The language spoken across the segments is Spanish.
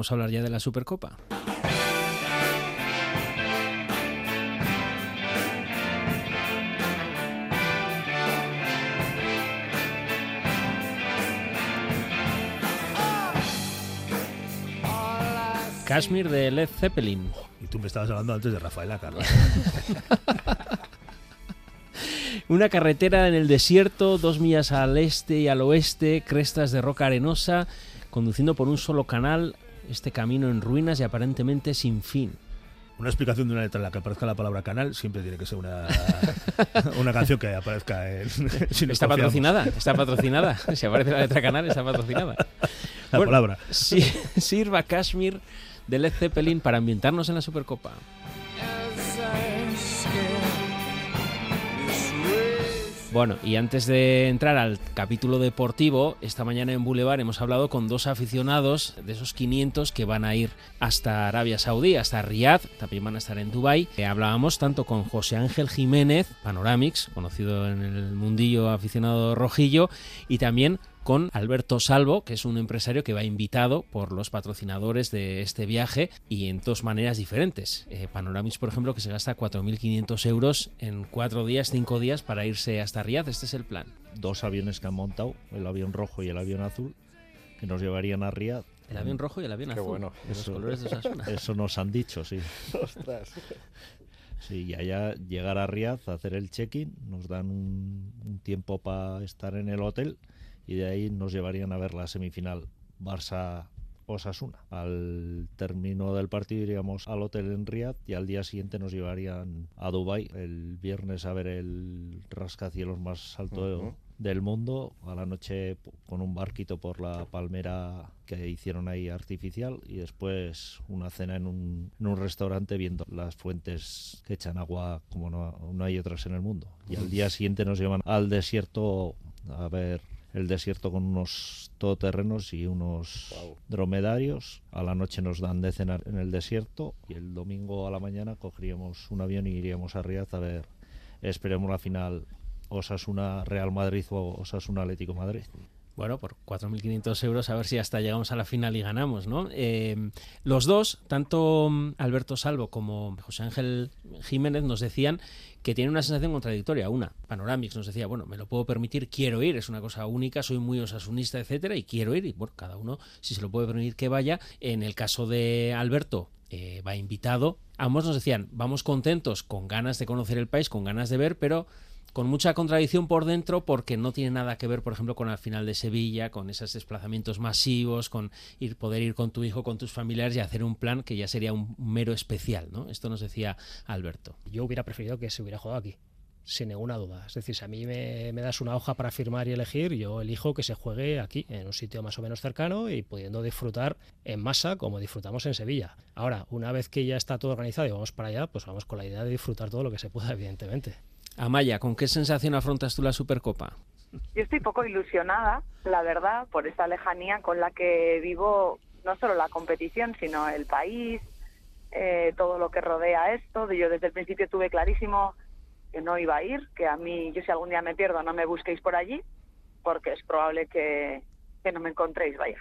vamos a hablar ya de la Supercopa. Kashmir de Led Zeppelin. Y tú me estabas hablando antes de Rafaela Carlos. Una carretera en el desierto, dos millas al este y al oeste, crestas de roca arenosa, conduciendo por un solo canal, este camino en ruinas y aparentemente sin fin. Una explicación de una letra en la que aparezca la palabra canal siempre tiene que ser una, una canción que aparezca en... está patrocinada, está patrocinada. Si aparece la letra canal, está patrocinada. La palabra. sirva Kashmir de Led Zeppelin para ambientarnos en la Supercopa. Bueno, y antes de entrar al capítulo deportivo, esta mañana en Boulevard hemos hablado con dos aficionados de esos 500 que van a ir hasta Arabia Saudí, hasta Riyadh, también van a estar en Dubai. Eh, hablábamos tanto con José Ángel Jiménez, Panoramix, conocido en el mundillo aficionado rojillo, y también con Alberto Salvo, que es un empresario que va invitado por los patrocinadores de este viaje y en dos maneras diferentes. Eh, Panoramix, por ejemplo, que se gasta 4.500 euros en cuatro días, cinco días para irse hasta Riyadh. Este es el plan. Dos aviones que han montado, el avión rojo y el avión azul, que nos llevarían a Riyadh. El avión rojo y el avión azul. bueno. Eso, colores de eso nos han dicho, sí. Ostras. Sí, y allá llegar a Riyadh, hacer el check-in, nos dan un tiempo para estar en el hotel y de ahí nos llevarían a ver la semifinal Barça Osasuna. Al término del partido iríamos al hotel en Riyadh y al día siguiente nos llevarían a Dubai el viernes a ver el rascacielos más alto del mundo. A la noche con un barquito por la palmera que hicieron ahí artificial y después una cena en un, en un restaurante viendo las fuentes que echan agua como no, no hay otras en el mundo. Y al día siguiente nos llevan al desierto a ver el desierto con unos todoterrenos y unos dromedarios. A la noche nos dan de cenar en el desierto y el domingo a la mañana cogeríamos un avión y iríamos a Riyadh a ver, esperemos la final Osasuna Real Madrid o Osasuna Atlético Madrid. Bueno, por 4.500 euros a ver si hasta llegamos a la final y ganamos, ¿no? Eh, los dos, tanto mm, Alberto Salvo como José Ángel Jiménez, nos decían que tienen una sensación contradictoria. Una, Panoramix nos decía, bueno, me lo puedo permitir, quiero ir, es una cosa única, soy muy osasunista, etcétera, y quiero ir. Y bueno, cada uno, si se lo puede permitir, que vaya. En el caso de Alberto, eh, va invitado. Ambos nos decían, vamos contentos, con ganas de conocer el país, con ganas de ver, pero con mucha contradicción por dentro porque no tiene nada que ver, por ejemplo, con la final de Sevilla, con esos desplazamientos masivos, con poder ir con tu hijo, con tus familiares y hacer un plan que ya sería un mero especial, ¿no? Esto nos decía Alberto. Yo hubiera preferido que se hubiera jugado aquí sin ninguna duda. Es decir, si a mí me, das una hoja para firmar y elegir, yo elijo que se juegue aquí, en un sitio más o menos cercano y pudiendo disfrutar en masa como disfrutamos en Sevilla. Ahora, una vez que ya está todo organizado y vamos para allá, pues vamos con la idea de disfrutar todo lo que se pueda, evidentemente. Amaya, ¿con qué sensación afrontas tú la Supercopa? Yo estoy poco ilusionada, la verdad, por esa lejanía con la que vivo no solo la competición, sino el país, eh, todo lo que rodea esto. Yo desde el principio tuve clarísimo que no iba a ir, que a mí, yo si algún día me pierdo, no me busquéis por allí, porque es probable que, no me encontréis, vaya.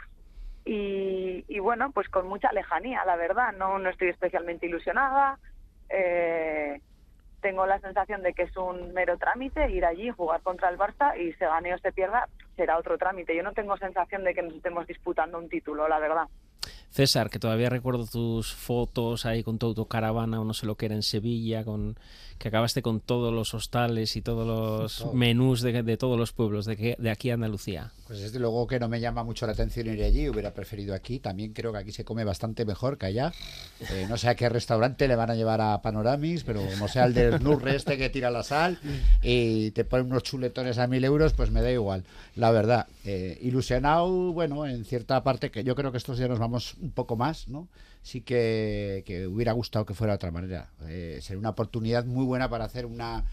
Y, y, bueno, pues con mucha lejanía, la verdad, no, no estoy especialmente ilusionada. Eh, tengo la sensación de que es un mero trámite ir allí, jugar contra el Barça y se gane o se pierda, será otro trámite. Yo no tengo sensación de que nos estemos disputando un título, la verdad. César, que todavía recuerdo tus fotos ahí con tu autocaravana o no sé lo que era en Sevilla, con que acabaste con todos los hostales y todos los menús de, todos los pueblos de, de aquí a Andalucía. Pues desde luego que no me llama mucho la atención ir allí, hubiera preferido aquí. También creo que aquí se come bastante mejor que allá. Eh, no sé a qué restaurante le van a llevar a Panoramis, pero como sea el del Nurre este que tira la sal y te ponen unos chuletones a mil euros, pues me da igual. La verdad, eh, ilusionado, bueno, en cierta parte, que yo creo que estos días nos vamos un poco más, ¿no? sí que, hubiera gustado que fuera de otra manera. Eh, sería una oportunidad muy buena para hacer una,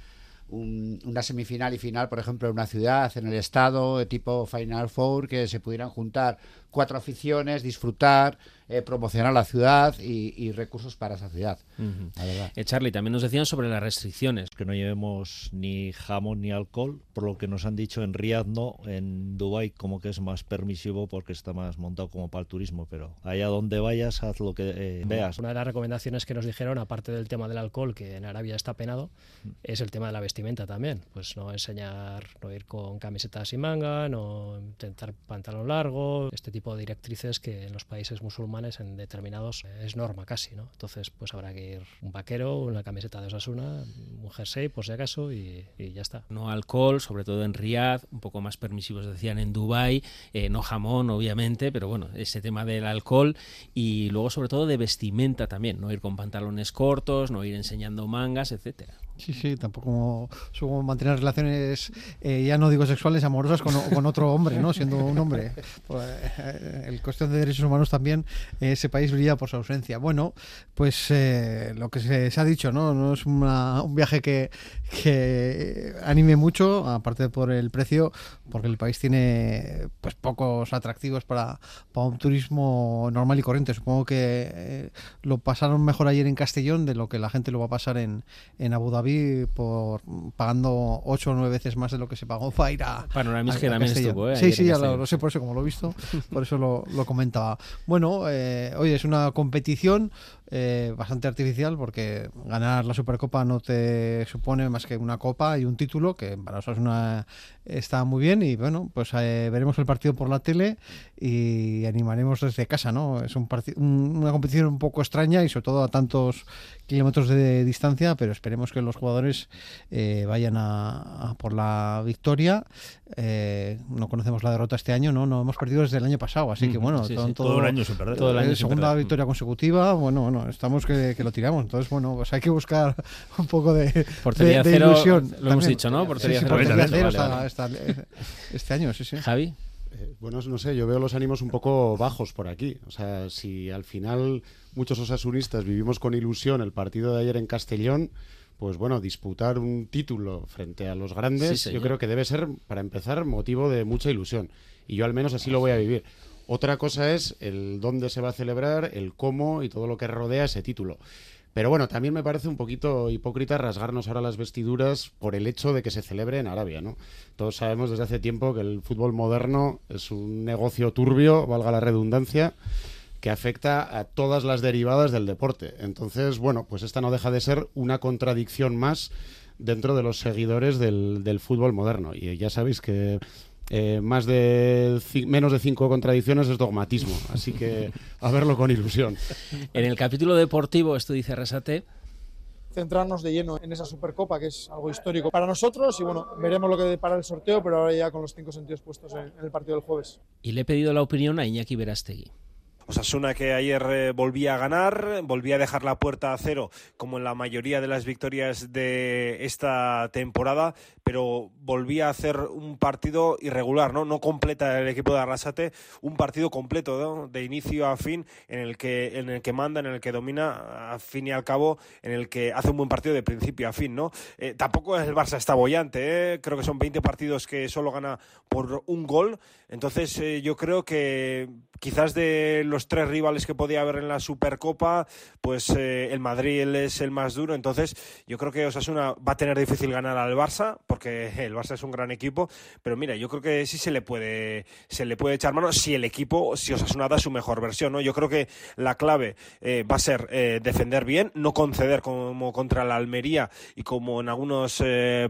una semifinal y final, por ejemplo, en una ciudad, en el estado, tipo Final Four, que se pudieran juntar cuatro aficiones, disfrutar, eh, promocionar la ciudad y, y recursos para esa ciudad. Ujú. La verdad. Eh, Charlie, también nos decían sobre las restricciones. que no llevemos ni jamón ni alcohol, por lo que nos han dicho en Riyadh no, en Dubai como que es más permisivo porque está más montado como para el turismo, pero allá donde vayas haz lo que eh, veas. Una de las recomendaciones que nos dijeron, aparte del tema del alcohol, que en Arabia está penado, Mm. es el tema de la vestimenta también. Pues no enseñar, no ir con camisetas sin manga, no intentar pantalón largo, este tipo de directrices que en los países musulmanes en determinados eh, es norma casi, ¿no? Entonces pues habrá que ir un vaquero, una camiseta de Osasuna, un jersey por si acaso y, ya está. No alcohol, sobre todo en Riyadh, un poco más permisivos decían en Dubai, eh, no jamón obviamente, pero bueno, ese tema del alcohol y luego sobre todo de vestimenta también, no ir con pantalones cortos, no ir enseñando mangas, etcétera. Sí, sí, tampoco supongo mantener relaciones, eh, ya no digo sexuales, amorosas con, con otro hombre, ¿no? Siendo un hombre. Pues, eh, el cuestión de derechos humanos también, ese país brilla por su ausencia. Bueno, pues eh, lo que se, se ha dicho, ¿no? No es una- un viaje que, que anime mucho, aparte por el precio, porque el país tiene pues pocos atractivos para, para un turismo normal y corriente. Supongo que eh, lo pasaron mejor ayer en Castellón de lo que la gente lo va a pasar en, en Abu Dhabi por pagando ocho o nueve veces más de lo que se pagó para ir a, Panoramis que también estuvo, ¿eh? Sí, sí, ya lo sé por eso, como lo he visto, por eso lo, lo comentaba. Bueno, eh, oye, es una competición eh, bastante artificial porque ganar la Supercopa no te supone más que una copa y un título, que para nosotros una, está muy bien y bueno, pues eh, veremos el partido por la tele y animaremos desde casa, ¿no? Es un parti- un- una competición un poco extraña y sobre todo a tantos kilómetros de distancia, pero esperemos que los jugadores eh, vayan a, a por la victoria. Eh, no conocemos la derrota este año, ¿no? No hemos perdido desde el año pasado, así que Ujú, bueno, sí, todo, sí, todo- Todo el año sin perder. todo el año eh, segunda perder. victoria consecutiva, bueno, bueno, estamos que, que lo tiramos, entonces bueno, pues hay que buscar un poco de, Portería de- de cero, ilusión. lo hemos dicho, ¿no? Portería sí, cero. portería Vale, cero vale, hasta- vale. hasta- este año, sí, sí. Javi. Eh, Bueno, no sé, yo veo los ánimos un poco bajos por aquí. O sea, si al final muchos osasunistas vivimos con ilusión el partido de ayer en Castellón, pues bueno, disputar un título frente a los grandes, yo creo que debe ser, para empezar, motivo de mucha ilusión. Y yo al menos así lo voy a vivir. Otra cosa es el dónde se va a celebrar, el cómo y todo lo que rodea ese título. Pero bueno, también me parece un poquito hipócrita rasgarnos ahora las vestiduras por el hecho de que se celebre en Arabia, ¿no? Todos sabemos desde hace tiempo que el fútbol moderno es un negocio turbio, valga la redundancia, que afecta a todas las derivadas del deporte. Entonces, bueno, pues esta no deja de ser una contradicción más dentro de los seguidores del, del fútbol moderno. Y ya sabéis que eh, más de menos de cinco contradicciones es dogmatismo. Así que a verlo con ilusión. En el capítulo deportivo, esto dice Resate, centrarnos de lleno en esa Supercopa, que es algo histórico para nosotros. Y bueno, veremos lo que depara el sorteo, pero ahora ya con los cinco sentidos puestos en, en el partido del jueves. y le he pedido la opinión a Iñaki Verastegui. Osasuna que ayer eh, volvía a ganar, volvía a dejar la puerta a cero, como en la mayoría de las victorias de esta temporada, pero volvía a hacer un partido irregular, ¿no? No completa el equipo de Arrasate, un partido completo, ¿no? De inicio a fin, en el que, en el que manda, en el que domina, a fin y al cabo, en el que hace un buen partido de principio a fin, ¿no? Eh, tampoco el Barça está bollante, ¿eh? Creo que son 20 partidos que solo gana por un gol, entonces eh, yo creo que quizás de los tres rivales que podía haber en la Supercopa, pues eh, el Madrid es el más duro. Entonces yo creo que Osasuna va a tener difícil ganar al Barça, porque el Barça es un gran equipo. Pero mira, yo creo que sí se le puede, se le puede echar mano si el equipo, si Osasuna da su mejor versión. ¿no? Yo creo que la clave eh, va a ser eh, defender bien, no conceder como contra la Almería y como en algunos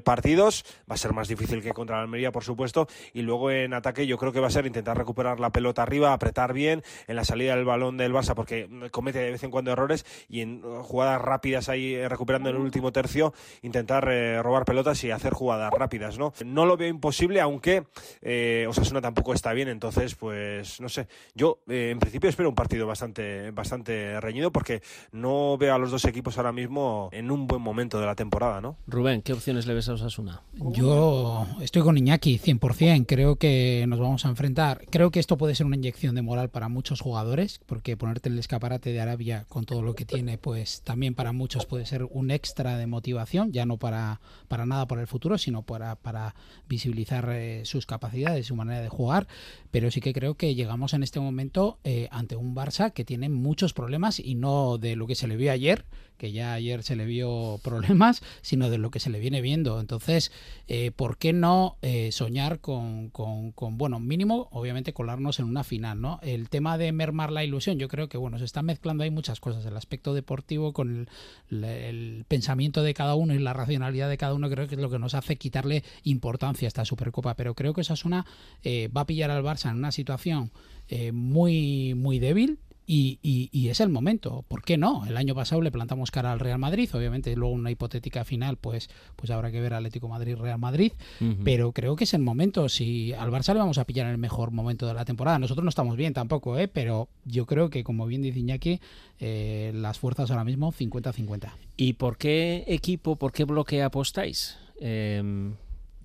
partidos. Va a ser más difícil que contra la Almería, por supuesto. Y luego en ataque yo creo que va a ser intentar recuperar la pelota arriba, apretar bien en la salida del balón del Barça, porque comete de vez en cuando errores y en jugadas rápidas ahí eh, recuperando en el último tercio, intentar eh, robar pelotas y hacer jugadas rápidas, ¿no? No lo veo imposible, aunque eh, Osasuna tampoco está bien, entonces, pues, no sé. Yo, eh, en principio, espero un partido bastante, bastante reñido, porque no veo a los dos equipos ahora mismo en un buen momento de la temporada, ¿no? Rubén, ¿qué opciones le ves a Osasuna? Yo estoy con Iñaki 100%, creo que nos vamos a enfrentar. Creo que esto puede ser una inyección de moral para muchos jugadores jugadores, porque ponerte el escaparate de Arabia con todo lo que tiene, pues también para muchos puede ser un extra de motivación, ya no para, para nada para el futuro, sino para, para visibilizar eh, sus capacidades, su manera de jugar. Pero sí que creo que llegamos en este momento eh, ante un Barça que tiene muchos problemas y no de lo que se le vio ayer, que ya ayer se le vio problemas, sino de lo que se le viene viendo. Entonces, eh, ¿por qué no eh, soñar con, con, con, bueno, mínimo, obviamente, colarnos en una final, ¿no? El tema de la ilusión, yo creo que, bueno, se están mezclando ahí muchas cosas. El aspecto deportivo con el, el pensamiento de cada uno y la racionalidad de cada uno, creo que es lo que nos hace quitarle importancia a esta Supercopa. Pero creo que Osasuna eh, va a pillar al Barça en una situación eh, muy, muy débil, y, y, y, es el momento. ¿Por qué no? El año pasado le plantamos cara al Real Madrid, obviamente luego una hipotética final, pues, pues habrá que ver Atlético Madrid-Real Madrid, uh -huh. pero creo que es el momento. Si al Barça le vamos a pillar en el mejor momento de la temporada, nosotros no estamos bien tampoco, ¿eh? pero yo creo que, como bien dice Iñaki, eh, las fuerzas ahora mismo 50-50. ¿Y por qué equipo, por qué bloque apostáis? Eh,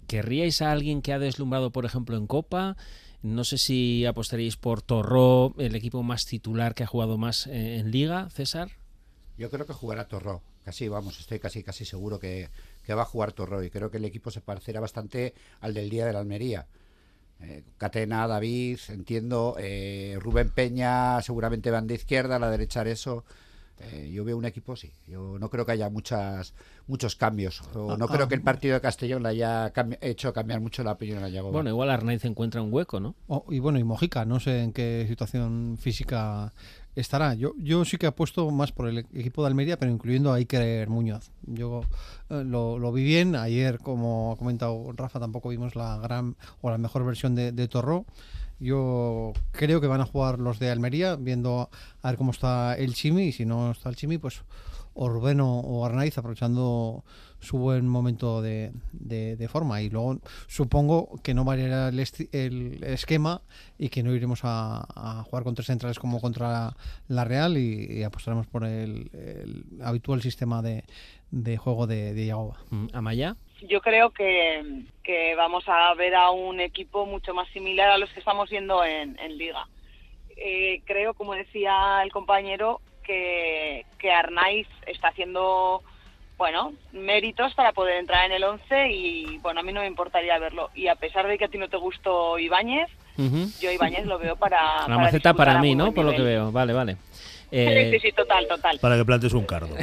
¿Querríais a alguien que ha deslumbrado, por ejemplo, en Copa? No sé si apostaréis por Torró, el equipo más titular que ha jugado más en Liga, César. Yo creo que jugará Torró. Casi, vamos, estoy casi casi seguro que, que va a jugar Torró. Y creo que el equipo se parecerá bastante al del día de la Almería. Eh, Catena, David, entiendo. Eh, Rubén Peña seguramente van de izquierda, a la derecha eso. Eh, yo veo un equipo, sí. Yo no creo que haya muchas muchos cambios. O no ah, creo que el partido de Castellón le haya cambi hecho cambiar mucho la opinión a Yagoba. Bueno, igual Arnaiz encuentra un hueco, ¿no? Oh, y bueno, y Mojica, no sé en qué situación física estará. Yo, yo sí que apuesto más por el equipo de Almería, pero incluyendo a Iker Muñoz. Yo eh, lo, lo, vi bien. Ayer, como ha comentado Rafa, tampoco vimos la gran o la mejor versión de, de Torró. Yo creo que van a jugar los de Almería, viendo a ver cómo está el Chimi, y si no está el Chimi, pues o Rubén o, Arnaiz aprovechando su buen momento de, de, forma. Y luego supongo que no variará el, el esquema y que no iremos a, jugar con tres centrales como contra la Real y, apostaremos por el, habitual sistema de, de juego de, de Yagoba. ¿Amaya? Yo creo que, que, vamos a ver a un equipo mucho más similar a los que estamos viendo en, en Liga. Eh, creo, como decía el compañero, que, que Arnaiz está haciendo bueno, méritos para poder entrar en el 11 y bueno, a mí no me importaría verlo. Y a pesar de que a ti no te gustó Ibáñez, uh -huh. yo Ibáñez lo veo para... La para maceta para mí, ¿no? Por nivel. lo que veo. Vale, vale. Eh, sí, sí, total, total. Para que plantes un cardo.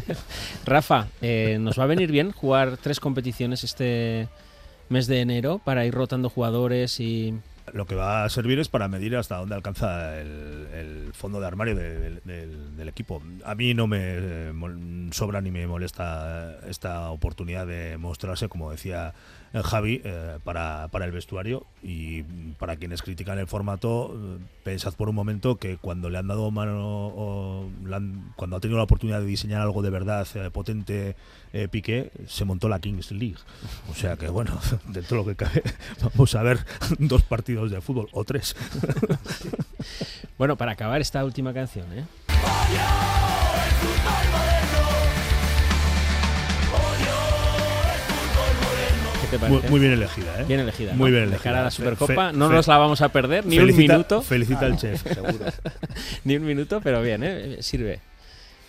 Rafa, eh, ¿nos va a venir bien jugar tres competiciones este mes de enero para ir rotando jugadores y lo que va a servir es para medir hasta dónde alcanza el, el fondo de armario de, de, del, equipo. A mí no me eh, sobra ni me molesta esta oportunidad de mostrarse, como decía Javi, eh, para, para, el vestuario y para quienes critican el formato, eh, pensad por un momento que cuando le han dado mano, o cuando ha tenido la oportunidad de diseñar algo de verdad eh, potente, Piqué, se montó la Kings League. O sea que bueno, dentro de lo que cabe, vamos a ver dos partidos de fútbol o tres. Bueno, para acabar esta última canción, ¿eh? Muy, muy, bien elegida, ¿eh? Bien elegida. Muy ¿no? bien elegida. Cara a la Supercopa, fe, no nos la vamos a perder ni felicita, un minuto. Felicita al chef. Seguro. ni un minuto, pero bien, ¿eh? Sirve.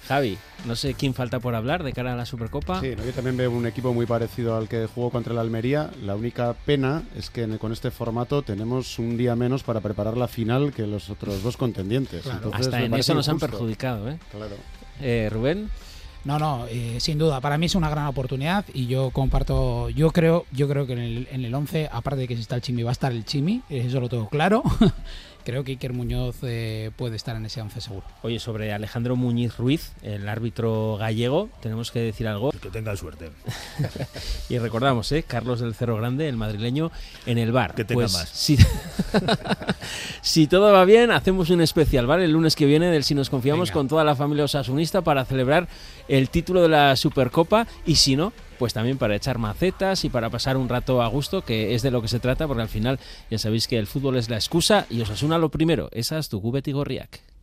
Javi, no sé quién falta por hablar de cara a la Supercopa. Sí, no, yo también veo un equipo muy parecido al que jugó contra el Almería. La única pena es que con este formato tenemos un día menos para preparar la final que los otros dos contendientes. Claro. Entonces, Hasta en eso nos han perjudicado, ¿eh? Claro. Eh, Rubén. No, no, eh, sin duda. Para mí es una gran oportunidad y yo comparto. Yo creo, yo creo que en el, en el 11, aparte de que si está el Chimi, va a estar el Chimi. Eso lo tengo claro. creo que Iker Muñoz eh, puede estar en ese 11 seguro. Oye, sobre Alejandro Muñiz Ruiz, el árbitro gallego, tenemos que decir algo. Que tenga suerte. y recordamos, ¿eh? Carlos del Cerro Grande, el madrileño, en el bar. Que tenga pues, más. Si, si, todo va bien, hacemos un especial, ¿vale? El lunes que viene del Si nos confiamos Venga. con toda la familia osasunista para celebrar el título de la Supercopa y si no, pues también para echar macetas y para pasar un rato a gusto, que es de lo que se trata, porque al final ya sabéis que el fútbol es la excusa y os asuna lo primero, esas tu Gubet y Gorriak.